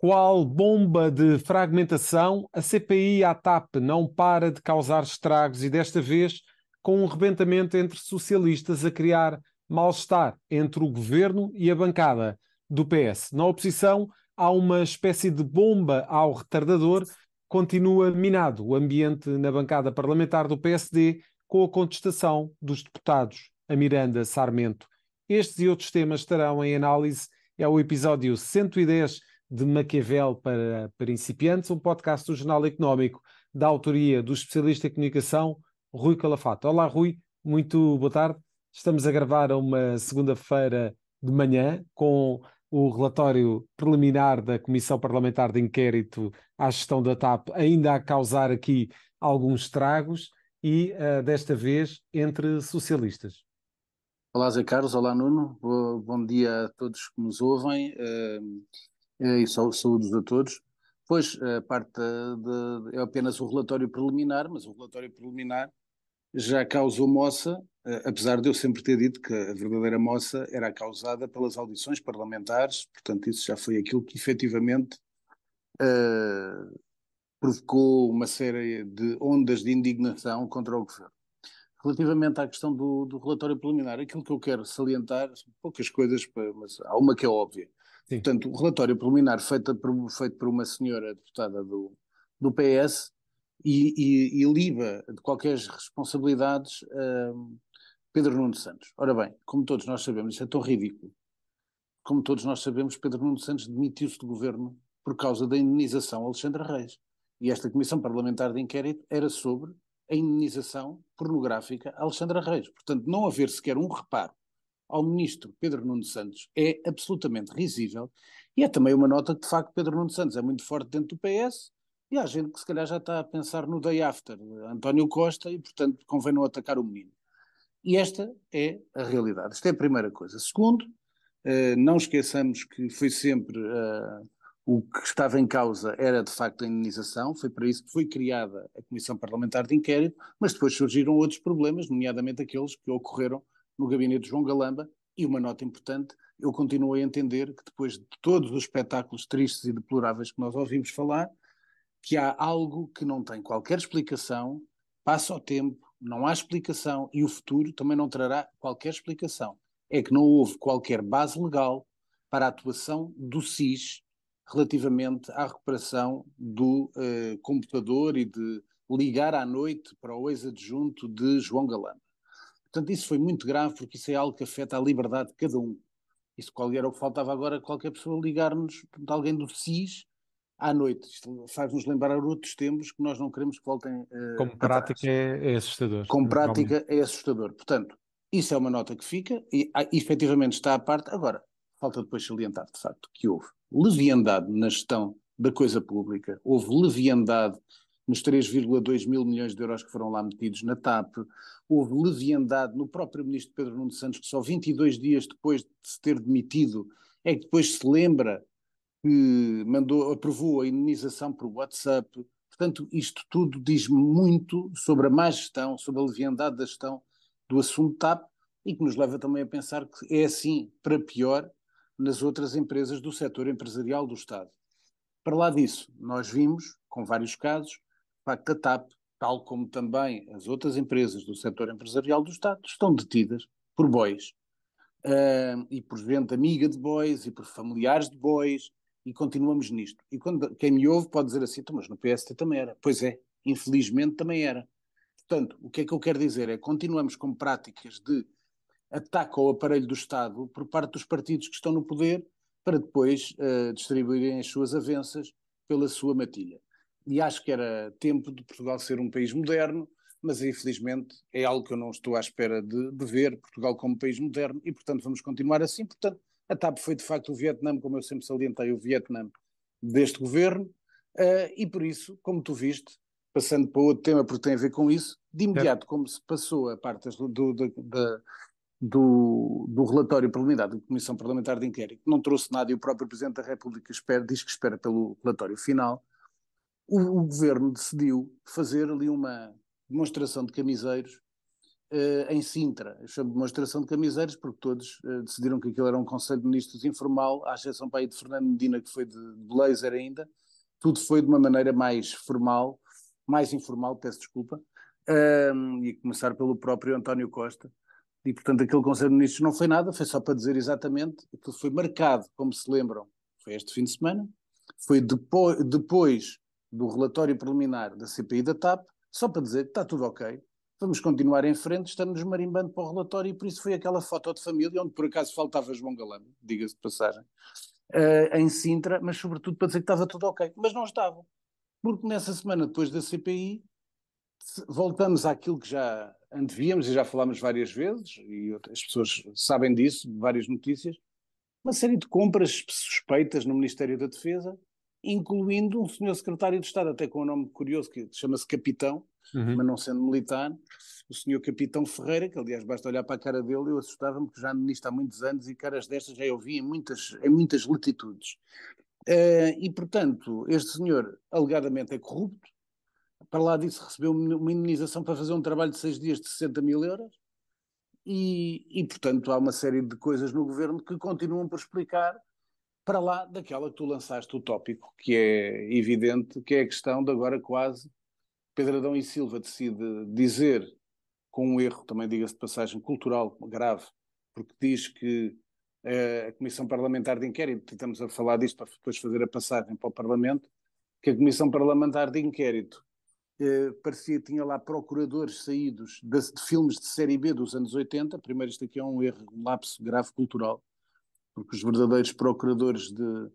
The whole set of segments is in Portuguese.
Qual bomba de fragmentação, a CPI à TAP não para de causar estragos e desta vez com um rebentamento entre socialistas a criar mal-estar entre o governo e a bancada do PS. Na oposição, há uma espécie de bomba ao retardador, continua minado o ambiente na bancada parlamentar do PSD com a contestação dos deputados a Miranda Sarmento. Estes e outros temas estarão em análise. É o episódio 110 de Maquiavel para principiantes, um podcast do Jornal Económico da autoria do especialista em comunicação Rui Calafato. Olá, Rui, muito boa tarde. Estamos a gravar uma segunda-feira de manhã com o relatório preliminar da Comissão Parlamentar de Inquérito à gestão da TAP ainda a causar aqui alguns estragos e uh, desta vez entre socialistas. Olá Zé Carlos, olá Nuno, bom dia a todos que nos ouvem. Uh, e saúdos a todos. Pois, a parte de, é apenas o relatório preliminar, mas o relatório preliminar já causou moça, apesar de eu sempre ter dito que a verdadeira moça era causada pelas audições parlamentares, portanto, isso já foi aquilo que efetivamente uh, provocou uma série de ondas de indignação contra o governo. Relativamente à questão do, do relatório preliminar, aquilo que eu quero salientar, poucas coisas, mas há uma que é óbvia. Sim. Portanto, o relatório preliminar feito por, feito por uma senhora deputada do, do PS e, e, e liba de qualquer responsabilidades uh, Pedro Nuno Santos. Ora bem, como todos nós sabemos, isso é tão ridículo. Como todos nós sabemos, Pedro Nuno Santos demitiu-se do governo por causa da indenização a Alexandre Reis. E esta comissão parlamentar de inquérito era sobre a indenização pornográfica a Alexandra Reis. Portanto, não haver sequer um reparo ao ministro Pedro Nuno Santos é absolutamente risível e é também uma nota que, de facto, Pedro Nuno Santos é muito forte dentro do PS e há gente que se calhar já está a pensar no day after, António Costa, e portanto convém não atacar o menino. E esta é a realidade. Esta é a primeira coisa. Segundo, eh, não esqueçamos que foi sempre eh, o que estava em causa era de facto a indenização, foi para isso que foi criada a Comissão Parlamentar de Inquérito, mas depois surgiram outros problemas, nomeadamente aqueles que ocorreram no gabinete de João Galamba, e uma nota importante, eu continuo a entender que depois de todos os espetáculos tristes e deploráveis que nós ouvimos falar, que há algo que não tem qualquer explicação, passa o tempo, não há explicação e o futuro também não trará qualquer explicação. É que não houve qualquer base legal para a atuação do SIS relativamente à recuperação do eh, computador e de ligar à noite para o ex-adjunto de João Galamba. Portanto, isso foi muito grave, porque isso é algo que afeta a liberdade de cada um. Isso qual era o que faltava agora, qualquer pessoa ligar-nos, alguém do SIS, à noite. Isto faz-nos lembrar outros tempos que nós não queremos que voltem. Uh, Como prática é, é, assustador. Como prática é assustador. Portanto, isso é uma nota que fica e ah, efetivamente está à parte. Agora, falta depois salientar, de facto, que houve leviandade na gestão da coisa pública, houve leviandade nos 3,2 mil milhões de euros que foram lá metidos na TAP, houve leviandade no próprio ministro Pedro Nuno Santos, que só 22 dias depois de se ter demitido é que depois se lembra que mandou, aprovou a indenização por WhatsApp. Portanto, isto tudo diz muito sobre a má gestão, sobre a leviandade da gestão do assunto TAP e que nos leva também a pensar que é assim para pior nas outras empresas do setor empresarial do Estado. Para lá disso, nós vimos, com vários casos, facto, a TAP, tal como também as outras empresas do setor empresarial do Estado, estão detidas por bois. Uh, e por gente amiga de bois e por familiares de bois, e continuamos nisto. E quando, quem me ouve pode dizer assim, então, mas no PST também era. Pois é, infelizmente também era. Portanto, o que é que eu quero dizer é continuamos com práticas de ataque ao aparelho do Estado por parte dos partidos que estão no poder para depois uh, distribuírem as suas avanças pela sua matilha e acho que era tempo de Portugal ser um país moderno, mas infelizmente é algo que eu não estou à espera de, de ver, Portugal como país moderno, e portanto vamos continuar assim. Portanto, a TAP foi de facto o Vietnã, como eu sempre salientei, o Vietnã deste governo, uh, e por isso, como tu viste, passando para outro tema porque tem a ver com isso, de imediato, é. como se passou a parte do, do, do, do, do relatório preliminar da Comissão Parlamentar de Inquérito, não trouxe nada e o próprio Presidente da República espera, diz que espera pelo relatório final, o, o, governo decidiu fazer ali uma demonstração de camiseiros uh, em Sintra. Eu chamo de demonstração de camiseiros porque todos uh, decidiram que aquilo era um Conselho de Ministros informal, à exceção para aí de Fernando Medina, que foi de blazer ainda. Tudo foi de uma maneira mais formal, mais informal, peço desculpa, um, e começar pelo próprio António Costa. E, portanto, aquele Conselho de Ministros não foi nada, foi só para dizer exatamente, aquilo foi marcado, como se lembram, foi este fim de semana, foi depois, depois do relatório preliminar da CPI da TAP, só para dizer que está tudo ok, vamos continuar em frente, estamos marimbando para o relatório e por isso foi aquela foto de família onde por acaso faltava João Galano, diga-se de passagem, uh, em Sintra, mas sobretudo para dizer que estava tudo ok, mas não estava, porque nessa semana depois da CPI voltamos àquilo que já antevíamos e já falámos várias vezes, e as pessoas sabem disso, várias notícias, uma série de compras suspeitas no Ministério da Defesa, incluindo um senhor secretário de Estado, até com um nome curioso, que chama-se Capitão, uhum. mas não sendo militar, o senhor Capitão Ferreira, que aliás basta olhar para a cara dele, eu assustava-me, porque já nisto há muitos anos e caras destas já eu vi em muitas, em muitas latitudes. Uh, e, portanto, este senhor alegadamente é corrupto, para lá disso recebeu uma indenização para fazer um trabalho de seis dias de 60 mil euros, e, e, portanto há uma série de coisas no governo que continuam por explicar para lá daquela que tu lançaste o tópico, que é evidente, que é a questão de agora quase Pedro Adão e Silva decide dizer, com um erro, também diga-se de passagem, cultural grave, porque diz que uh, a Comissão Parlamentar de Inquérito, estamos a falar disto para depois fazer a passagem para o Parlamento, que a Comissão Parlamentar de Inquérito uh, parecia que tinha lá procuradores saídos de, de, filmes de série B dos anos 80. Primeiro, isto aqui é um erro, um lapso grave cultural, porque os verdadeiros procuradores de,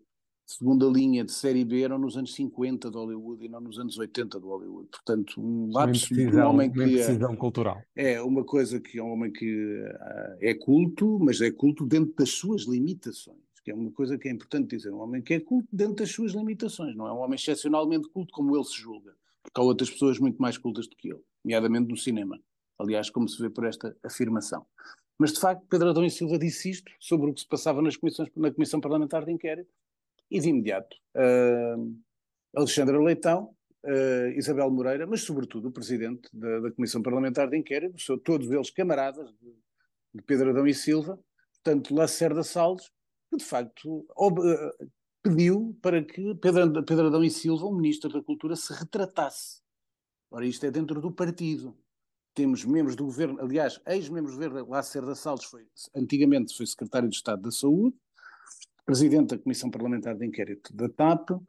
segunda linha de série B eram nos anos 50 de Hollywood e não nos anos 80 de Hollywood. Portanto, um lapso de um homem que é, cultural. é uma coisa que é um homem que uh, é culto, mas é culto dentro das suas limitações. Que é uma coisa que é importante dizer, um homem que é culto dentro das suas limitações, não é um homem excepcionalmente culto como ele se julga, porque há outras pessoas muito mais cultas do que ele, nomeadamente no cinema, aliás, como se vê por esta afirmação. Mas, de facto, Pedro Adão e Silva disse isto sobre o que se passava nas comissões, na Comissão Parlamentar de Inquérito, e de imediato uh, Leitão, uh, Isabel Moreira, mas sobretudo o presidente da, da Comissão Parlamentar de Inquérito, são todos eles camaradas de, de Pedro Adão e Silva, portanto Lacerda Salles, que de facto ob, uh, pediu para que Pedro, Pedro Adão e Silva, o Ministro da Cultura, se retratasse. Ora, isto é dentro do partido. Temos membros do governo, aliás, ex-membros do governo, Lacerda Salles foi, antigamente foi secretário de Estado da Saúde, presidente da Comissão Parlamentar de Inquérito da TAP, uh,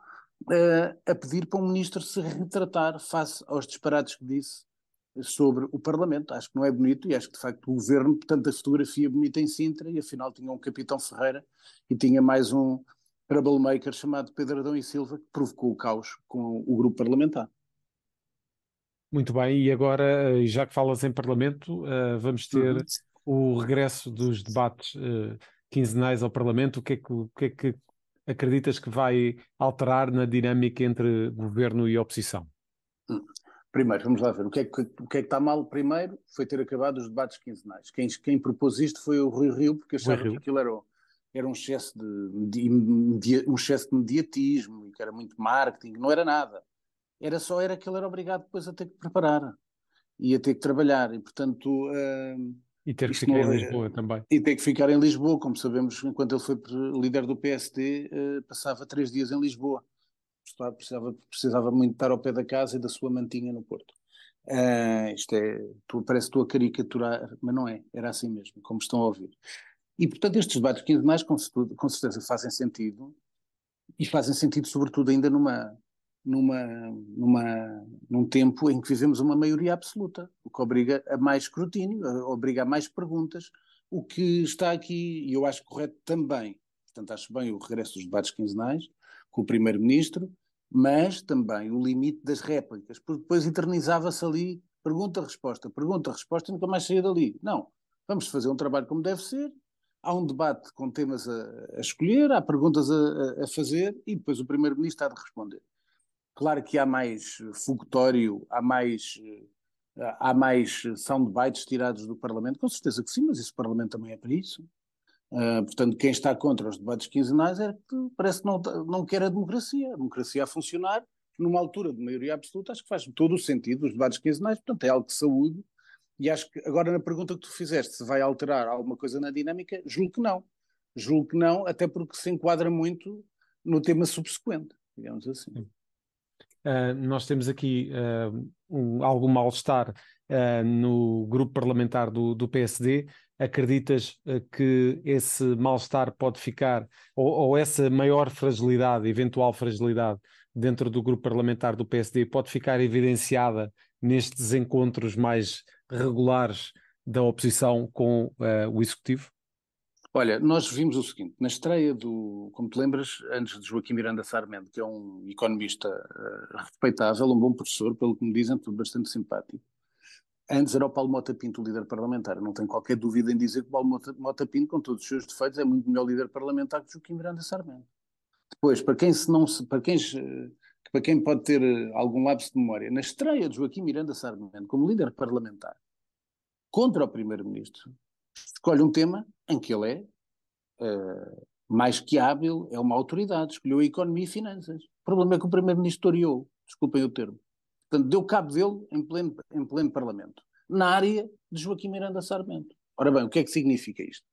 a pedir para o ministro se retratar face aos disparates que disse sobre o Parlamento. Acho que não é bonito e acho que, de facto, o governo, portanto, a fotografia bonita em Sintra e, afinal, tinha um Capitão Ferreira e tinha mais um troublemaker chamado Pedro Adão e Silva que provocou o caos com o grupo parlamentar. Muito bem, e agora, já que falas em Parlamento, uh, vamos ter uhum. o regresso dos debates uh, quinzenais ao Parlamento, o que é que, o que, é que acreditas que vai alterar na dinâmica entre governo e oposição? Hum. Primeiro, vamos lá ver. O que, é que, o que é que está mal primeiro foi ter acabado os debates quinzenais. Quem, quem propôs isto foi o Rui Rio, porque achava Rio. que aquilo era, era um, excesso de, de, de, um excesso de mediatismo e que era muito marketing. Não era nada. Era só era que ele era obrigado depois a ter que preparar e a ter que trabalhar. E, portanto, uh, e ter que ficar em é- Lisboa também. E ter que ficar em Lisboa, como sabemos, enquanto ele foi líder do PSD, eh, passava três dias em Lisboa. Precisava, precisava muito estar ao pé da casa e da sua mantinha no Porto. Uh, isto é, tu, parece que estou a caricaturar, mas não é, era assim mesmo, como estão a ouvir. E, portanto, estes debates quinzenais com, com certeza fazem sentido, e fazem sentido, sobretudo, ainda numa, numa, numa, num tempo em que vivemos uma maioria absoluta, o que obriga a mais escrutínio, obriga a mais perguntas, o que está aqui, e eu acho correto também, portanto acho bem o regresso dos debates quinzenais com o Primeiro-Ministro, mas também o limite das réplicas, porque depois eternizava-se ali pergunta-resposta, pergunta-resposta e nunca mais saía dali. Não, vamos fazer um trabalho como deve ser, há um debate com temas a, a escolher, há perguntas a, a fazer e depois o Primeiro-Ministro há de responder. Claro que há mais fogotório, há mais, há mais soundbites tirados do Parlamento, com certeza que sim, mas esse Parlamento também é para isso. Uh, portanto, quem está contra os debates quinzenais é que parece que não, não quer a democracia, a democracia a funcionar numa altura de maioria absoluta, acho que faz todo o sentido os debates quinzenais, portanto é algo de saúde E acho que agora na pergunta que tu fizeste, se vai alterar alguma coisa na dinâmica, julgo que não. Julgo que não, até porque se enquadra muito no tema subsequente, digamos assim. Uh, nós temos aqui uh, um, algum mal-estar uh, no grupo parlamentar do, do PSD. Acreditas que esse mal-estar pode ficar, ou, ou, essa maior fragilidade, eventual fragilidade dentro do grupo parlamentar do PSD, pode ficar evidenciada nestes encontros mais regulares da oposição com o Executivo? Olha, nós vimos o seguinte, na estreia do, como te lembras, antes de Joaquim Miranda Sarmento, que é um economista uh, respeitável, um bom professor, pelo que me dizem, bastante simpático. Antes era o Paulo Mota Pinto o líder parlamentar. Não tenho qualquer dúvida em dizer que o Paulo Mota, Mota Pinto, com todos os seus defeitos, é muito melhor líder parlamentar que Joaquim Miranda Sarmento. Depois, para quem se não se, para quem, para quem pode ter eh, algum lapso de memória, na estreia de Joaquim Miranda Sarmento como líder parlamentar contra o primeiro-ministro, escolhe um tema em que ele é uh, mais que hábil, é uma autoridade, escolheu a economia e finanças. O problema é que o primeiro-ministro toreou, desculpem o termo. Portanto, deu cabo dele em pleno, em pleno Parlamento, na área de Joaquim Miranda Sarmento. Ora bem, o que é que significa isto?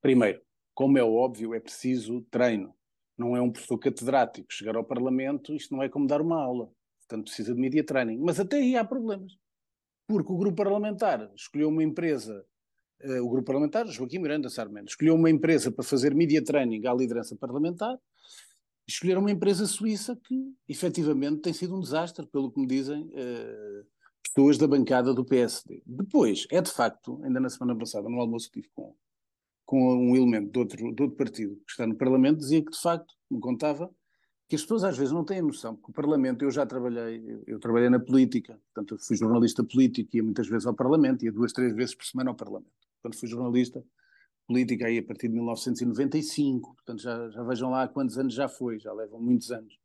Primeiro, como é óbvio, é preciso treino. Não é um professor catedrático. Chegar ao Parlamento, isto não é como dar uma aula. Portanto, precisa de media training. Mas até aí há problemas. Porque o grupo parlamentar escolheu uma empresa uh, o grupo parlamentar, Joaquim Miranda Sarmento, escolheu uma empresa para fazer media training à liderança parlamentar, escolheram uma empresa suíça que, efetivamente, tem sido um desastre, pelo que me dizem uh, pessoas da bancada do PSD. Depois, é de facto, ainda na semana passada, no almoço que tive com, com um elemento de outro, de outro partido que está no Parlamento, dizia que, de facto, me contava, que as pessoas às vezes não têm noção, porque o Parlamento, eu já trabalhei, eu, trabalhei na política, portanto fui jornalista político, ia muitas vezes ao Parlamento, ia duas, três vezes por semana ao Parlamento quando fui jornalista política aí a partir de 1995, portanto já, já vejam lá quantos anos já foi, já levam muitos anos.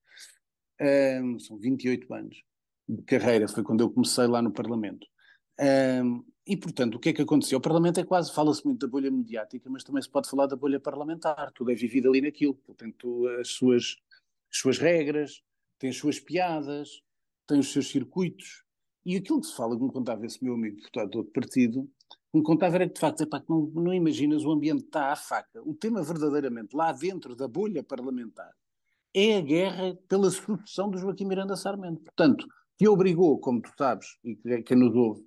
Um, são 28 anos de carreira, foi quando eu comecei lá no Parlamento. Um, e, portanto, o que é que aconteceu? O Parlamento é quase, fala-se muito da bolha mediática, mas também se pode falar da bolha parlamentar. Tudo é vivido ali naquilo. Portanto, as suas, as suas regras, tem as suas piadas, tem os seus circuitos. E aquilo que se fala, como contava esse meu amigo deputado do outro partido, me contava era que, de facto, epá, não, não imaginas, o ambiente está à faca. O tema verdadeiramente, lá dentro da bolha parlamentar, é a guerra pela sucessão do Joaquim Miranda Sarmento. Portanto, que obrigou, como tu sabes, e que quem nos ouve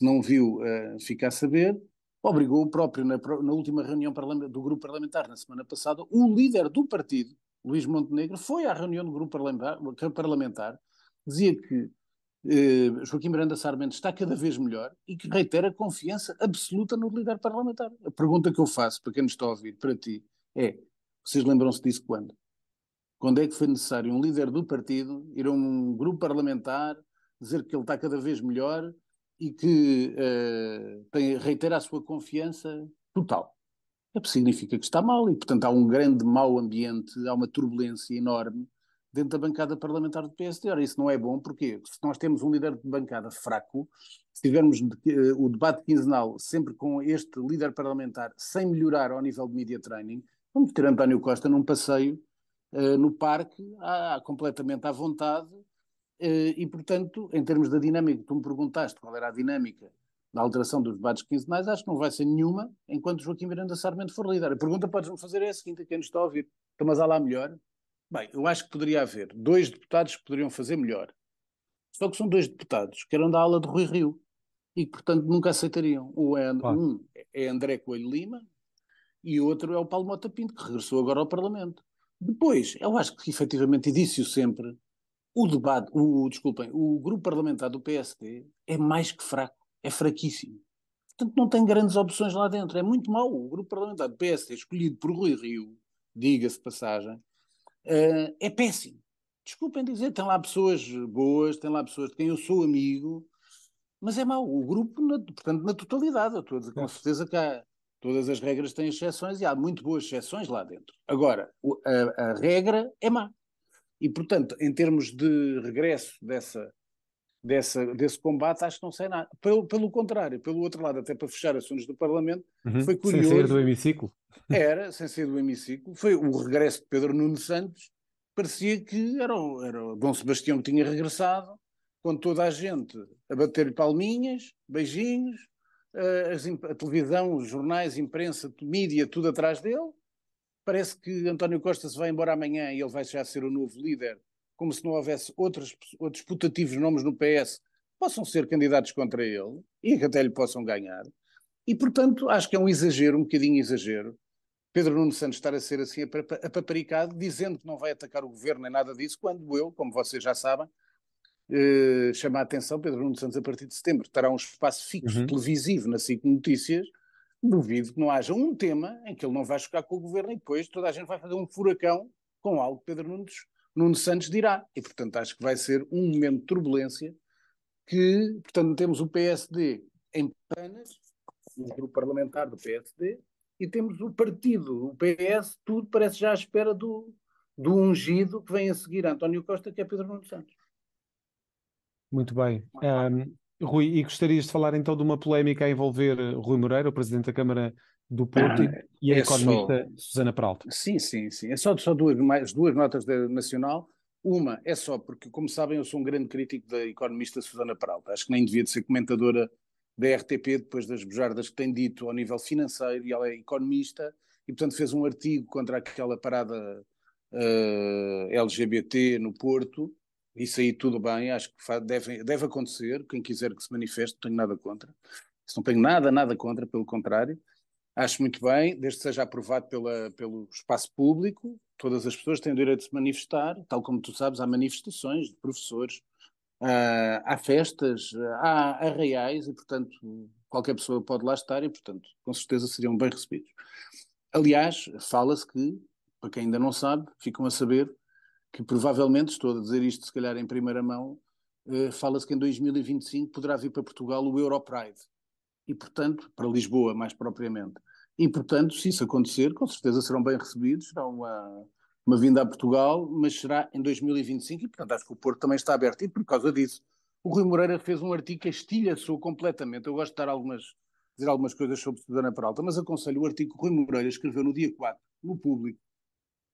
não viu, uh, fica a saber, obrigou o próprio, na, na última reunião do grupo parlamentar, na semana passada, o líder do partido, Luís Montenegro, foi à reunião do grupo parlamentar, parlamentar dizia que eh, Joaquim Miranda Sarmento está cada vez melhor e que reitera confiança absoluta no líder parlamentar. A pergunta que eu faço para quem nos está a ouvir, para ti, é: vocês lembram-se disso quando? Quando é que foi necessário um líder do partido ir a um grupo parlamentar dizer que ele está cada vez melhor e que uh, tem, reitera a sua confiança total? Significa que está mal e, portanto, há um grande mau ambiente, há uma turbulência enorme dentro da bancada parlamentar do PSD. Ora, isso não é bom, porque se nós temos um líder de bancada fraco, se tivermos uh, o debate quinzenal sempre com este líder parlamentar sem melhorar ao nível de media training, vamos ter António Costa num passeio uh, no parque, à, completamente à vontade, uh, e portanto, em termos da dinâmica, tu me perguntaste qual era a dinâmica da alteração dos debates quinzenais, acho que não vai ser nenhuma enquanto Joaquim Miranda Sarmento for líder. A pergunta que podes-me fazer é a seguinte, a quem nos está a ouvir, então, mas lá melhor? Bem, eu acho que poderia haver dois deputados que poderiam fazer melhor. Só que são dois deputados que eram da ala de Rui Rio e que, portanto, nunca aceitariam. É, um é André Coelho Lima e o outro é o Paulo Mota Pinto, que regressou agora ao Parlamento. Depois, eu acho que efetivamente, e disse-o sempre, o debate, o, desculpem, o grupo parlamentar do PSD é mais que fraco, é fraquíssimo. Portanto, não tem grandes opções lá dentro. É muito mau. O grupo parlamentar do PSD, escolhido por Rui Rio, diga-se passagem, uh, é péssimo. Desculpem dizer, tem lá pessoas boas, tem lá pessoas de quem eu sou amigo, mas é mau. O grupo, na, portanto, na totalidade, eu estou a dizer, com certeza que há, todas as regras têm exceções e há muito boas exceções lá dentro. Agora, a, a regra é má. E, portanto, em termos de regresso dessa, dessa, desse combate, acho que não sei nada. Pelo, pelo contrário, pelo outro lado, até para fechar assuntos do Parlamento, uhum, foi curioso. Sem sair do hemiciclo. Era, sem sair do hemiciclo. Foi o regresso de Pedro Nuno Santos. Parecia que era, o, era o Dom Sebastião que tinha regressado, com toda a gente a bater palminhas, beijinhos, a, a televisão, os jornais, a imprensa, mídia, tudo atrás dele. Parece que António Costa se vai embora amanhã e ele vai já ser o novo líder, como se não houvesse outros, outros putativos nomes no PS possam ser candidatos contra ele e que até lhe possam ganhar. E, portanto, acho que é um exagero, um bocadinho exagero, Pedro Nuno Santos estar a ser assim apaparicado, dizendo que não vai atacar o governo nem nada disso, quando eu, como vocês já sabem, eh, chama a atenção, Pedro Nuno Santos, a partir de setembro, terá um espaço fixo uhum. televisivo na SIC Notícias. Duvido que não haja um tema em que ele não vai chocar com o governo e depois toda a gente vai fazer um furacão com algo que Pedro Nuno, Nuno Santos dirá. E, portanto, acho que vai ser um momento de turbulência que, portanto, temos o PSD em panas, o grupo parlamentar do PSD, e temos o partido, o PS, tudo parece já à espera do, do ungido que vem a seguir António Costa, que é Pedro Nuno Santos. Muito bem. Um, Rui, e gostarias de falar então de uma polémica a envolver eh, Rui Moreira, o Presidente da Câmara do Porto, ah, e a é economista só... Susana Peralta. Sim, sim, sim. É só, só duas, mais, duas notas da Nacional. Uma é só porque, como sabem, eu sou um grande crítico da economista Susana Peralta. Acho que nem devia de ser comentadora da RTP depois das bujardas que tem dito ao nível financeiro, e ela é economista, e portanto fez um artigo contra aquela parada uh, LGBT no Porto, isso aí tudo bem, acho que deve, deve acontecer. Quem quiser que se manifeste, não tenho nada contra. Isso não tenho nada, nada contra, pelo contrário. Acho muito bem, desde que seja aprovado pela, pelo espaço público, todas as pessoas têm o direito de se manifestar, tal como tu sabes, há manifestações de professores, uh, há festas, há arraiais e, portanto, qualquer pessoa pode lá estar e, portanto, com certeza seriam bem recebidos. Aliás, fala-se que, para quem ainda não sabe, ficam a saber que provavelmente, estou a dizer isto se calhar em primeira mão, uh, fala-se que em 2025 poderá vir para Portugal o Europride. E, portanto, para Lisboa mais propriamente. E, portanto, se isso acontecer, com certeza serão bem recebidos, será uma, uma vinda a Portugal, mas será em 2025 e, portanto, acho que o Porto também está aberto. E por causa disso, o Rui Moreira fez um artigo que estilhaçou completamente. Eu gosto de dar algumas, dizer algumas coisas sobre Susana Peralta, mas aconselho o artigo que o Rui Moreira escreveu no dia 4, no público,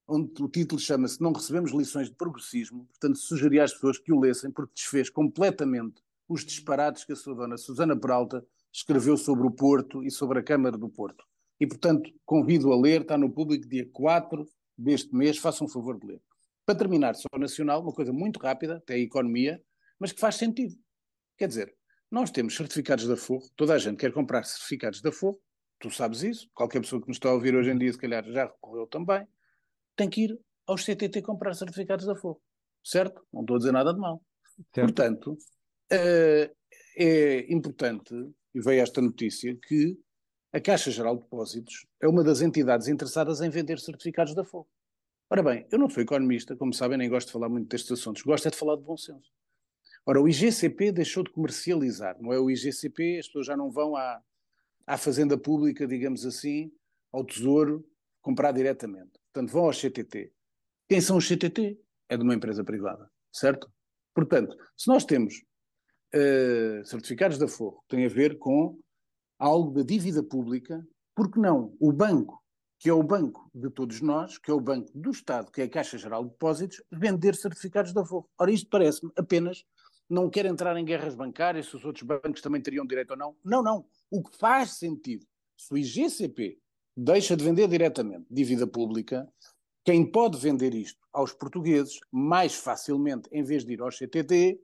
onde o título chama-se Não Recebemos Lições de Progressismo, portanto sugeria às pessoas que o lessem, porque desfez completamente os disparates que a sua dona Susana Peralta escreveu sobre o Porto e sobre a Câmara do Porto. E, portanto, convido a ler, está no público dia 4 deste mês, façam um favor de ler. Para terminar, só nacional, uma coisa muito rápida, até a economia, mas que faz sentido. Quer dizer, nós temos certificados da Forro, toda a gente quer comprar certificados da Forro, tu sabes isso, qualquer pessoa que nos está a ouvir hoje em dia, se calhar já recorreu também, tem que ir aos CTT comprar certificados da Fogo. Certo? Não estou a dizer nada de mal. Certo. Portanto, é, é importante, e veio esta notícia, que a Caixa Geral de Depósitos é uma das entidades interessadas em vender certificados da Fogo. Ora bem, eu não sou economista, como sabem, nem gosto de falar muito destes assuntos, gosto é de falar de bom senso. Ora, o IGCP deixou de comercializar, não é o IGCP, as pessoas já não vão à, à fazenda pública, digamos assim, ao tesouro, comprar diretamente. Portanto, vão aos CTT. Quem são os CTT? É de uma empresa privada, certo? Portanto, se nós temos uh, certificados da Forro que têm a ver com algo da dívida pública, por que não o banco, que é o banco de todos nós, que é o banco do Estado, que é a Caixa Geral de Depósitos, vender certificados da Forro? Ora, isto parece-me apenas não quer entrar em guerras bancárias, se os outros bancos também teriam direito ou não. Não, não. O que faz sentido, se o IGCP deixa de vender diretamente dívida pública, quem pode vender isto aos portugueses mais facilmente, em vez de ir ao CTT,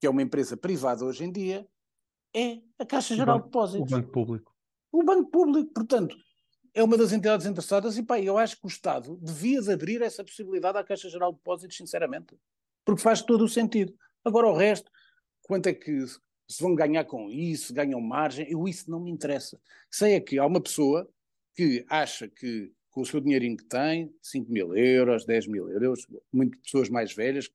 que é uma empresa privada hoje em dia, é a Caixa Geral de Depósitos. O Banco Público. O Banco Público, portanto, é uma das entidades interessadas e, pá, eu acho que o Estado devia de abrir essa possibilidade à Caixa Geral de Depósitos, sinceramente, porque faz todo o sentido. Agora o resto, quanto é que se vão ganhar com isso, ganham margem, eu isso não me interessa. Sei é que há uma pessoa que acha que com o seu dinheirinho que tem, 5 mil euros, 10 mil euros, muitas pessoas mais velhas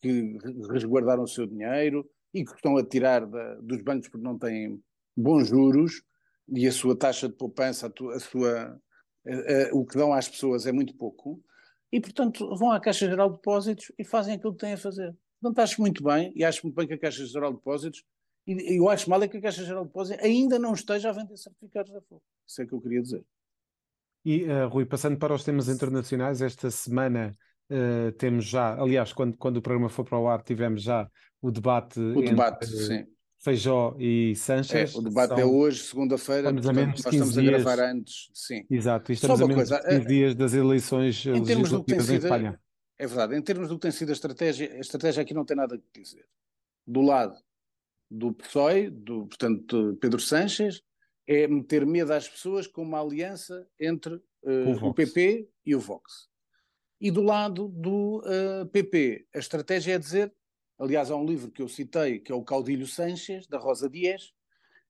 que, resguardaram o seu dinheiro e que estão a tirar da, dos bancos porque não têm bons juros e a sua taxa de poupança, a, a sua, a, o que dão às pessoas é muito pouco, e portanto vão à Caixa Geral de Depósitos e fazem aquilo que têm a fazer. Portanto, acho muito bem, e acho muito bem que a Caixa Geral de Depósitos, e eu acho mal é que a Caixa Geral de Depósitos ainda não esteja a vender certificados da Fogo. Isso é que eu queria dizer. E, uh, Rui, passando para os temas internacionais, esta semana uh, temos já, aliás, quando, quando o programa for para o ar, tivemos já o debate, o debate entre, sim. Feijó e Sanches. É, o debate é são... é hoje, segunda-feira, portanto, nós estamos a gravar antes, sim. Exato, e estamos a menos coisa, de 15 dias das eleições em termos do que tem sido, Espanha. É verdade, em termos do que tem sido a estratégia, a estratégia aqui não tem nada a dizer. Do lado do PSOE, do, portanto, Pedro Sanches, é meter medo às pessoas com uma aliança entre uh, o, o, PP e o Vox. E do lado do uh, eh, PP, a estratégia é dizer, aliás, há um livro que eu citei, que é o Caudilho Sanches, da Rosa Dias,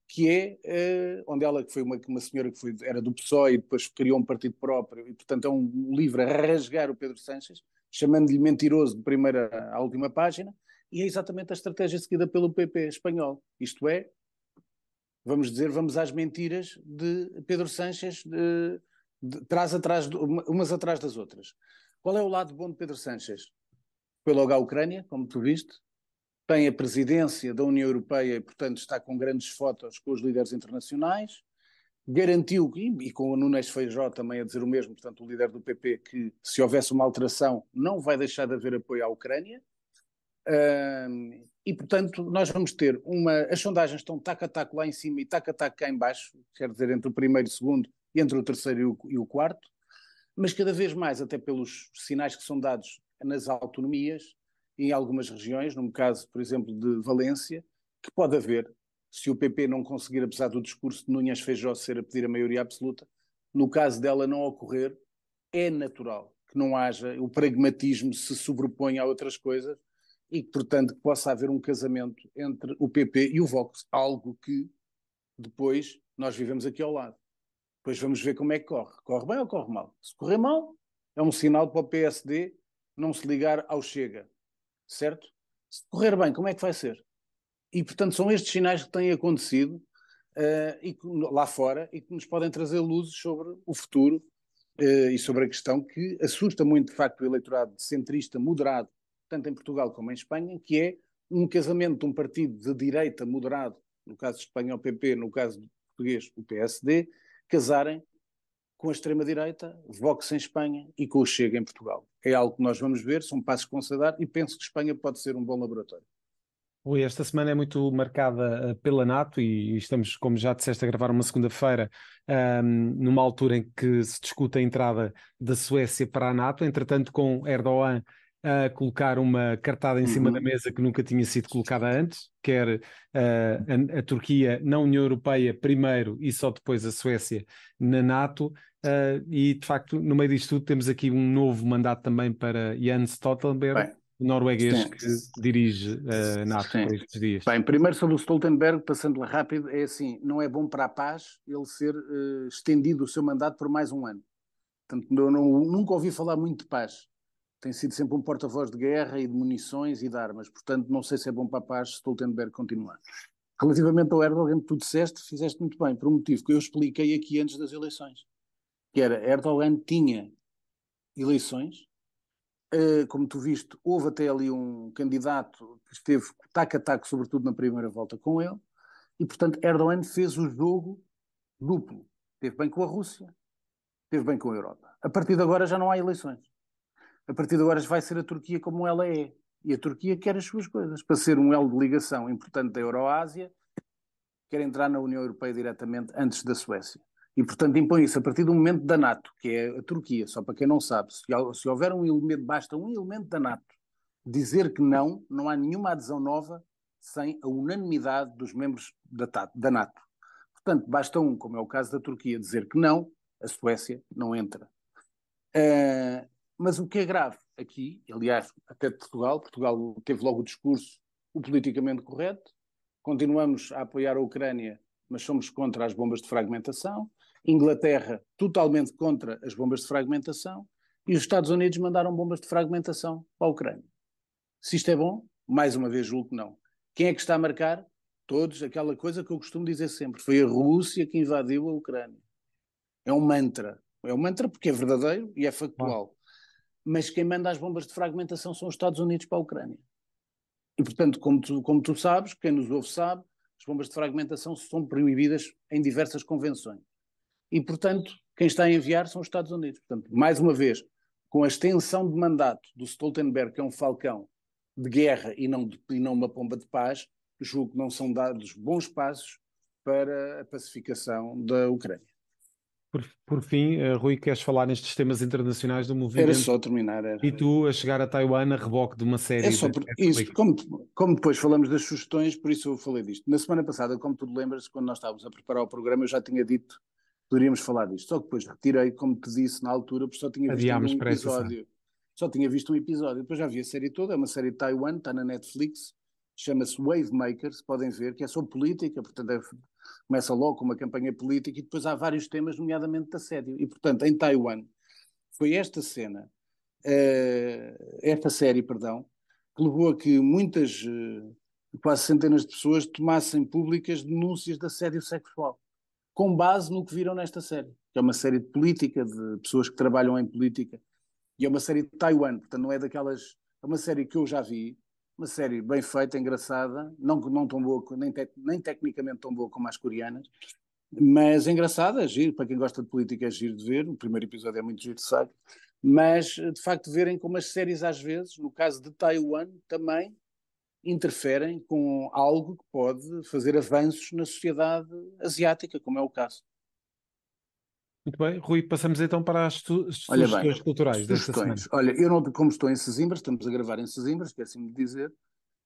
que é uh, onde ela, que foi uma, uma senhora que foi, era do PSOE e depois criou um partido próprio, e portanto é um livro a rasgar o Pedro Sanches, chamando-lhe mentiroso de primeira à última página, e é exatamente a estratégia seguida pelo PP espanhol. Isto é, vamos dizer, vamos às mentiras de Pedro Sánchez, de, de, trás atrás, umas atrás das outras. Qual é o lado bom de Pedro Sánchez? Foi logo à Ucrânia, como tu viste, tem a presidência da União Europeia e, portanto, está com grandes fotos com os líderes internacionais, garantiu, e com o Nunes Feijó também a dizer o mesmo, portanto, o líder do PP, que se houvesse uma alteração não vai deixar de haver apoio à Ucrânia, e, portanto, nós vamos ter uma. As sondagens estão tac a tac lá em cima e tac a tac cá em baixo, quer dizer, entre o primeiro e o segundo, entre o terceiro e o, e o quarto, mas cada vez mais, até pelos sinais que são dados nas autonomias, em algumas regiões, no caso, por exemplo, de Valência, que pode haver, se o PP não conseguir, apesar do discurso de Núñez Feijó ser a pedir a maioria absoluta, no caso dela não ocorrer, é natural que não haja, o pragmatismo se sobreponha a outras coisas e que, portanto, possa haver um casamento entre o PP e o Vox, algo que depois nós vivemos aqui ao lado. Depois vamos ver como é que corre. Corre bem ou corre mal? Se correr mal, é um sinal para o PSD não se ligar ao Chega, certo? Se correr bem, como é que vai ser? E, portanto, são estes sinais que têm acontecido uh, e lá fora e que nos podem trazer luzes sobre o futuro uh, e sobre a questão que assusta muito, de facto, o eleitorado centrista moderado tanto em Portugal como em Espanha, que é um casamento de um partido de direita moderado, no caso de Espanha o PP, no caso português o PSD, casarem com a extrema-direita, Vox em Espanha e com o Chega em Portugal. É algo que nós vamos ver, são passos que vão se dar e penso que Espanha pode ser um bom laboratório. Oi, esta semana é muito marcada eh, pela NATO e estamos, como já disseste, a gravar uma segunda-feira, um, numa altura em que se discute a entrada da Suécia para a NATO. Entretanto, com Erdogan a colocar uma cartada em cima uhum. da mesa que nunca tinha sido colocada antes, quer uh, a, a, Turquia na União Europeia primeiro e só depois a Suécia na NATO. Uh, e de facto, no meio disto tudo, temos aqui um novo mandato também para Jens Stoltenberg. Bem, o norueguês sim. que dirige a uh, NATO sim. por estes dias. Bem, primeiro sobre o Stoltenberg, passando rápido, é assim, não é bom para a paz ele ser estendido o seu mandato por mais um ano. Portanto, não, não, nunca ouvi falar muito de paz tem sido sempre um porta-voz de guerra e de munições e de armas. Portanto, não sei se é bom para a paz Stoltenberg continuar. Relativamente ao Erdogan, tu disseste, fizeste muito bem, por um motivo que eu expliquei aqui antes das eleições. Que era, Erdogan tinha eleições, uh, como tu viste, houve até ali um candidato que esteve tac a tac, sobretudo na primeira volta com ele, e portanto Erdogan fez o jogo duplo. Teve bem com a Rússia, teve bem com a Europa. A partir de agora já não há eleições a partir de agora vai ser a Turquia como ela é. E a Turquia quer as suas coisas. Para ser um elo de ligação importante da Euroásia, quer entrar na União Europeia diretamente antes da Suécia. E, portanto, impõe isso a partir do momento da NATO, que é a Turquia. Só para quem não sabe, se, houver um elemento, basta um elemento da NATO dizer que não, não há nenhuma adesão nova sem a unanimidade dos membros da, da NATO. Portanto, basta um, como é o caso da Turquia, dizer que não, a Suécia não entra. Uh, mas o que é grave aqui, aliás, até de Portugal, Portugal teve logo o discurso, o politicamente correto, continuamos a apoiar a Ucrânia, mas somos contra as bombas de fragmentação, Inglaterra totalmente contra as bombas de fragmentação, e os Estados Unidos mandaram bombas de fragmentação para a Ucrânia. Se isto é bom, mais uma vez julgo que não. Quem é que está a marcar? Todos, aquela coisa que eu costumo dizer sempre, foi a Rússia que invadiu a Ucrânia. É um mantra. É um mantra porque é verdadeiro e é factual mas quem manda as bombas de fragmentação são os Estados Unidos para a Ucrânia. E, portanto, como tu, como tu sabes, quem nos ouve sabe, as bombas de fragmentação são proibidas em diversas convenções. E, portanto, quem está a enviar são os Estados Unidos. Portanto, mais uma vez, com a extensão de mandato do Stoltenberg, que é um falcão de guerra e não, de, e não uma pomba de paz, julgo que não são dados bons passos para a pacificação da Ucrânia. Por, por fim, uh, Rui, queres falar nestes temas internacionais do movimento? Era só terminar. Era. E tu a chegar a Taiwan a reboque de uma série. É só por, isso, como, como, depois falamos das sugestões, por isso eu falei disto. Na semana passada, como tu lembras, quando nós estávamos a preparar o programa, eu já tinha dito que poderíamos falar disto. Só que depois retirei, como te disse na altura, porque só tinha visto Adiámos um episódio. Só tinha visto um episódio. Depois já vi a série toda, é uma série de Taiwan, está na Netflix, chama-se Wave Makers, podem ver, que é sobre política, portanto é começa logo com uma campanha política e depois há vários temas, nomeadamente de assédio. E, portanto, em Taiwan, foi esta cena, uh, esta série, perdão, que levou a que muitas, uh, quase centenas de pessoas, tomassem públicas denúncias de assédio sexual, com base no que viram nesta série, que é uma série de política, de pessoas que trabalham em política, e é uma série de Taiwan, portanto, não é daquelas. É uma série que eu já vi, uma série bem feita, engraçada, não, não tão boa, nem, te, nem tecnicamente tão boa como as coreanas, mas engraçada, giro, para quem gosta de política é giro de ver, o primeiro episódio é muito giro de saco, mas de facto verem como as séries às vezes, no caso de Taiwan, também interferem com algo que pode fazer avanços na sociedade asiática, como é o caso. Muito bem, Rui, passamos então para as, sugestões culturais sugestões. Olha, eu não, como estou em Sesimbras, estamos a gravar em Sesimbras, esqueci-me de dizer,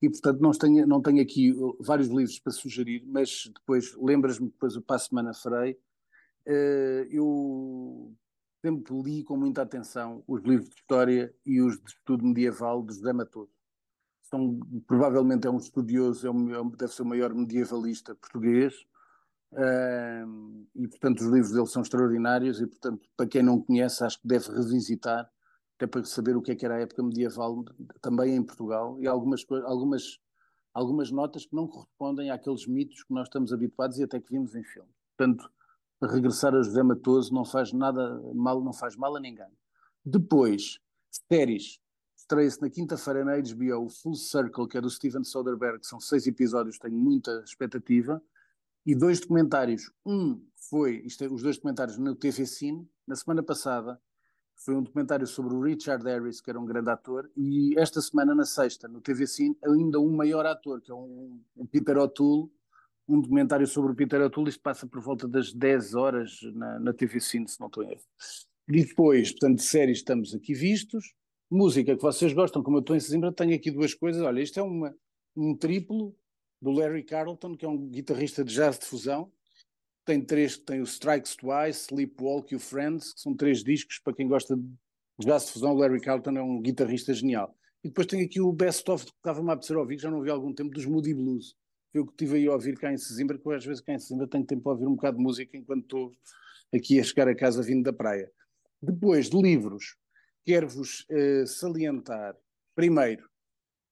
e portanto não tenho, não tenho aqui uh, vários livros para sugerir, mas depois lembras-me, depois para a semana farei. Uh, eu sempre li com muita atenção os livros de história e os de estudo medieval de José Matoso. São, provavelmente é um estudioso, é um, deve ser o maior medievalista português, Uh, e portanto os livros dele são extraordinários e portanto para quem não conhece acho que deve revisitar até para saber o que é que era a época medieval também em Portugal e algumas algumas algumas notas que não correspondem àqueles mitos que nós estamos habituados e até que vimos em filme portanto regressar a José Matoso não faz nada mal não faz mal a ninguém. Depois séries. Estreia-se na quinta-feira na HBO Full Circle que é do Steven Soderbergh são seis episódios tenho muita expectativa e dois documentários. Um foi, isto é, os dois documentários no TV Cine, na semana passada, foi um documentário sobre o Richard Harris, que era um grande ator, e esta semana, na sexta, no TV Cine, ainda um maior ator, que é um, um Peter O'Toole, um documentário sobre o Peter O'Toole, isto passa por volta das 10 horas na, na TV Cine, se não estou em erro. E depois, portanto, de séries estamos aqui vistos, música que vocês gostam, como eu estou em Sesimbra, tenho aqui duas coisas, olha, isto é uma, um triplo do Larry Carlton, que é um guitarrista de jazz de fusão. Tem três, tem o Strikes Twice, Sleepwalk e o Friends, que são três discos para quem gosta de jazz de fusão. O Larry Carlton é um guitarrista genial. E depois tem aqui o Best of, que estava-me a apetecer ouvir, já não ouvi há algum tempo, dos Moody Blues. Eu que estive aí a ouvir cá em Sesimbra, que às vezes cá em Sesimbra tenho tempo a ouvir um bocado de música enquanto estou aqui a chegar a casa vindo da praia. Depois de livros, quero-vos uh, salientar, primeiro,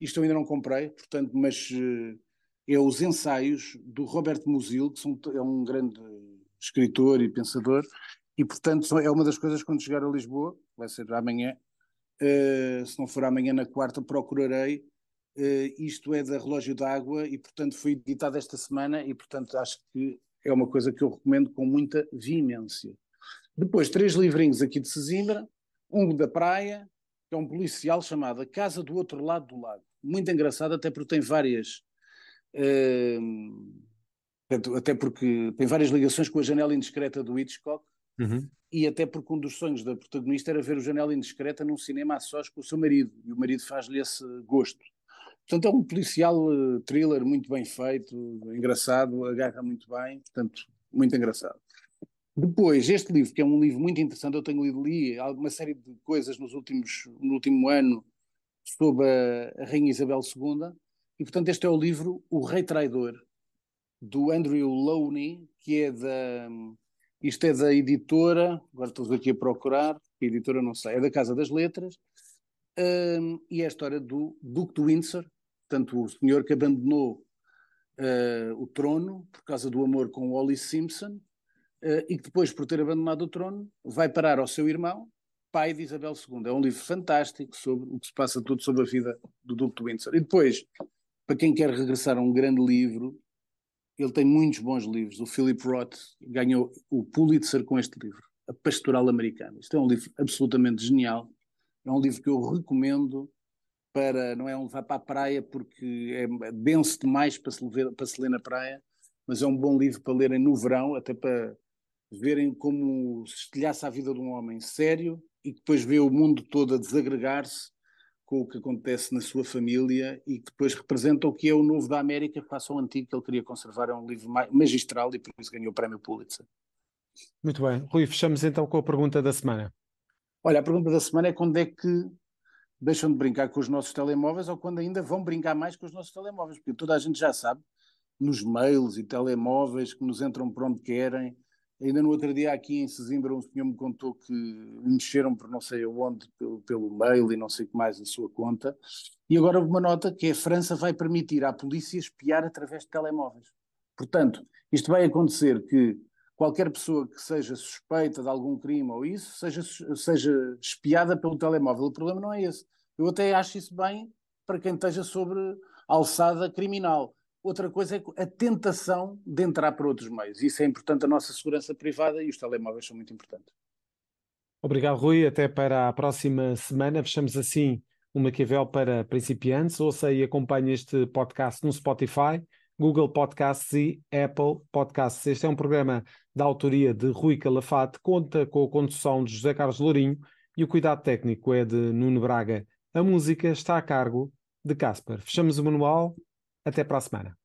isto eu ainda não comprei, portanto, mas uh, é os ensaios do Robert Musil, que são, é um grande escritor e pensador, e portanto é uma das coisas quando chegar a Lisboa, vai ser amanhã, uh, se não for amanhã na quarta, procurarei. Uh, isto é da Relógio d'Água e portanto foi editado esta semana e portanto acho que é uma coisa que eu recomendo com muita vimência. Depois, três livrinhos aqui de Sesimbra, um da praia, que é um policial chamado Casa do Outro Lado do Lago. Muito engraçado, até porque tem várias até porque tem várias ligações com a janela indiscreta do Hitchcock uhum. e até porque um dos sonhos da protagonista era ver o Janela Indiscreta num cinema a sós com o seu marido e o marido faz-lhe esse gosto. Portanto, é um policial uh, thriller muito bem feito, engraçado, agarra muito bem, portanto, muito engraçado. Depois, este livro, que é um livro muito interessante, eu tenho lido ali alguma série de coisas nos últimos, no último ano sobre a, a Rainha Isabel II, e, portanto, este é o livro O Rei Traidor, do Andrew Lowney, que é da. Isto é da editora, agora estou aqui a procurar, a editora não sei, é da Casa das Letras, um, e é a história do Duque de Windsor, portanto, o senhor que abandonou uh, o trono por causa do amor com Wally Simpson, uh, e que depois, por ter abandonado o trono, vai parar ao seu irmão, pai de Isabel II. É um livro fantástico sobre o que se passa tudo sobre a vida do Duque de Windsor. E depois, para quem quer regressar a um grande livro, ele tem muitos bons livros. O Philip Roth ganhou o Pulitzer com este livro, A Pastoral Americana. Isto é um livro absolutamente genial. É um livro que eu recomendo para, não é um levar para a praia porque é denso demais para se, ler, para se ler na praia, mas é um bom livro para lerem no verão, até para verem como se estilhaça a vida de um homem sério e depois vê o mundo todo a desagregar-se com o que acontece na sua família e que depois representa o que é o novo da América face ao antigo que ele queria conservar. É um livro magistral e por isso ganhou o prémio Pulitzer. Muito bem. Rui, fechamos então com a pergunta da semana. Olha, a pergunta da semana é quando é que deixam de brincar com os nossos telemóveis ou quando ainda vão brincar mais com os nossos telemóveis, porque toda a gente já sabe, nos mails e telemóveis que nos entram por onde querem. Ainda no outro dia aqui em Sesimbra um senhor me contou que mexeram por não sei onde pelo, pelo mail e não sei o que mais a sua conta. E agora uma nota que a França vai permitir à polícia espiar através de telemóveis. Portanto, isto vai acontecer que qualquer pessoa que seja suspeita de algum crime ou isso, seja, seja espiada pelo telemóvel. O problema não é esse. Eu até acho isso bem para quem esteja sobre alçada criminal. Outra coisa é a tentação de entrar por outros meios. Isso é importante a nossa segurança privada e os telemóveis são muito importantes. Obrigado, Rui. Até para a próxima semana. Fechamos assim o Maquiavel para principiantes. Ouça e acompanhe este podcast no Spotify, Google Podcasts e Apple Podcasts. Este é um programa da autoria de Rui Calafate, conta com a condução de José Carlos Lourinho e o cuidado técnico é de Nuno Braga. A música está a cargo de Casper. Fechamos o manual. Até para a semana.